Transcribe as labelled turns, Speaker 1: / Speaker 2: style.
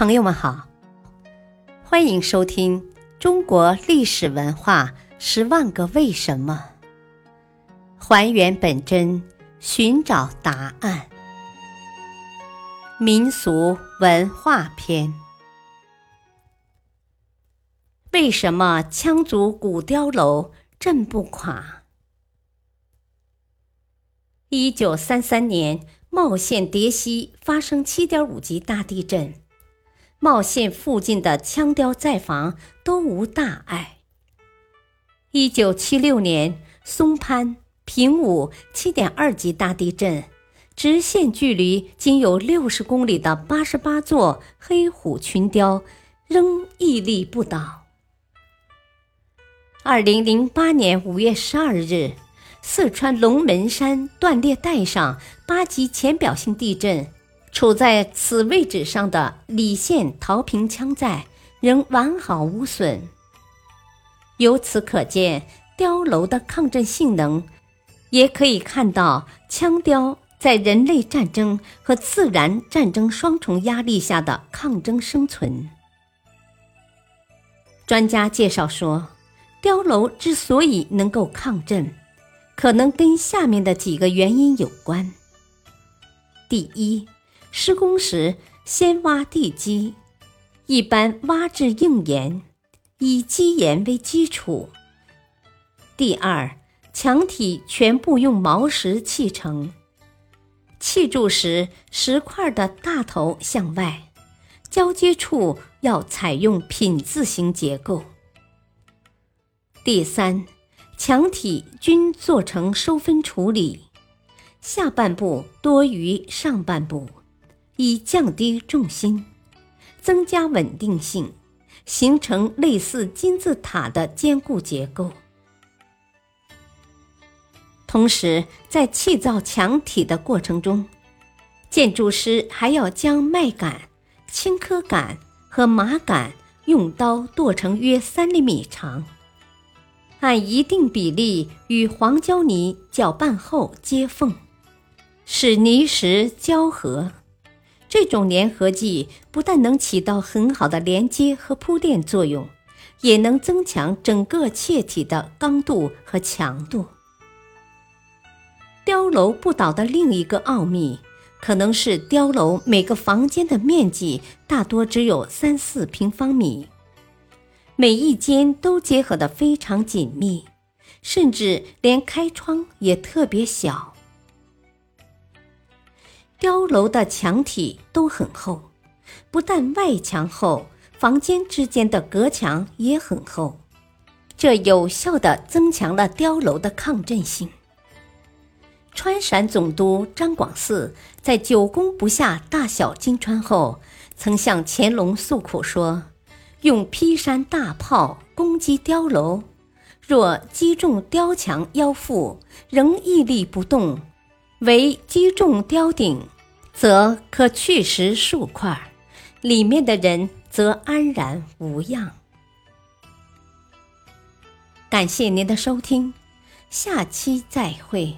Speaker 1: 朋友们好，欢迎收听《中国历史文化十万个为什么》，还原本真，寻找答案。民俗文化篇：为什么羌族古碉楼震不垮？一九三三年，茂县叠溪发生七点五级大地震。茂县附近的羌雕寨房都无大碍。一九七六年，松潘、平武七点二级大地震，直线距离仅有六十公里的八十八座黑虎群雕仍屹立不倒。二零零八年五月十二日，四川龙门山断裂带上八级浅表性地震。处在此位置上的李县桃坪羌寨仍完好无损。由此可见，碉楼的抗震性能，也可以看到羌雕在人类战争和自然战争双重压力下的抗争生存。专家介绍说，碉楼之所以能够抗震，可能跟下面的几个原因有关。第一。施工时先挖地基，一般挖至硬岩，以基岩为基础。第二，墙体全部用毛石砌成，砌筑时石块的大头向外，交接处要采用品字形结构。第三，墙体均做成收分处理，下半部多于上半部。以降低重心，增加稳定性，形成类似金字塔的坚固结构。同时，在砌造墙体的过程中，建筑师还要将麦秆、青稞秆和麻秆用刀剁成约三厘米长，按一定比例与黄胶泥搅拌后接缝，使泥石交合。这种粘合剂不但能起到很好的连接和铺垫作用，也能增强整个砌体的刚度和强度。碉楼不倒的另一个奥秘，可能是碉楼每个房间的面积大多只有三四平方米，每一间都结合得非常紧密，甚至连开窗也特别小。碉楼的墙体都很厚，不但外墙厚，房间之间的隔墙也很厚，这有效地增强了碉楼的抗震性。川陕总督张广嗣在久攻不下大小金川后，曾向乾隆诉苦说：“用劈山大炮攻击碉楼，若击中碉墙腰腹，仍屹立不动。”为击中雕顶，则可去石数块，里面的人则安然无恙。感谢您的收听，下期再会。